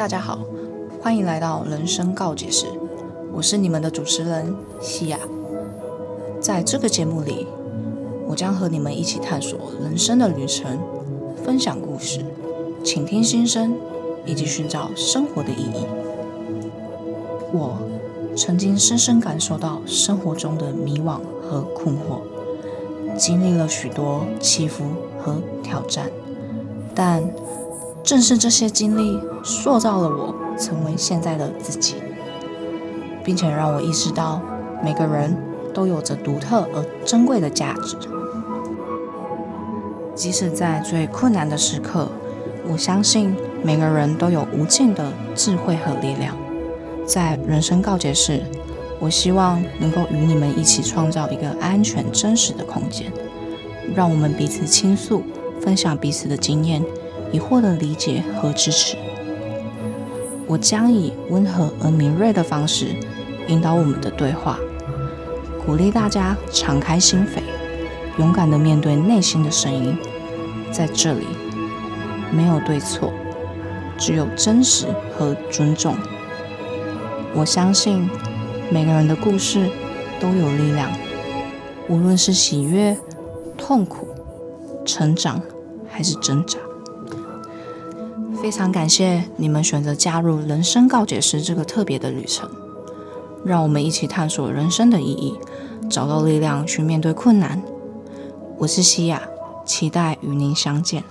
大家好，欢迎来到人生告解室，我是你们的主持人西亚。在这个节目里，我将和你们一起探索人生的旅程，分享故事，倾听心声，以及寻找生活的意义。我曾经深深感受到生活中的迷惘和困惑，经历了许多起伏和挑战，但正是这些经历塑造了我成为现在的自己，并且让我意识到每个人都有着独特而珍贵的价值。即使在最困难的时刻，我相信每个人都有无尽的智慧和力量。在人生告解室，我希望能够与你们一起创造一个安全、真实的空间，让我们彼此倾诉，分享彼此的经验。以获得理解和支持，我将以温和而敏锐的方式引导我们的对话，鼓励大家敞开心扉，勇敢地面对内心的声音。在这里，没有对错，只有真实和尊重。我相信每个人的故事都有力量，无论是喜悦、痛苦、成长还是挣扎。非常感谢你们选择加入人生告解师这个特别的旅程，让我们一起探索人生的意义，找到力量去面对困难。我是西亚，期待与您相见。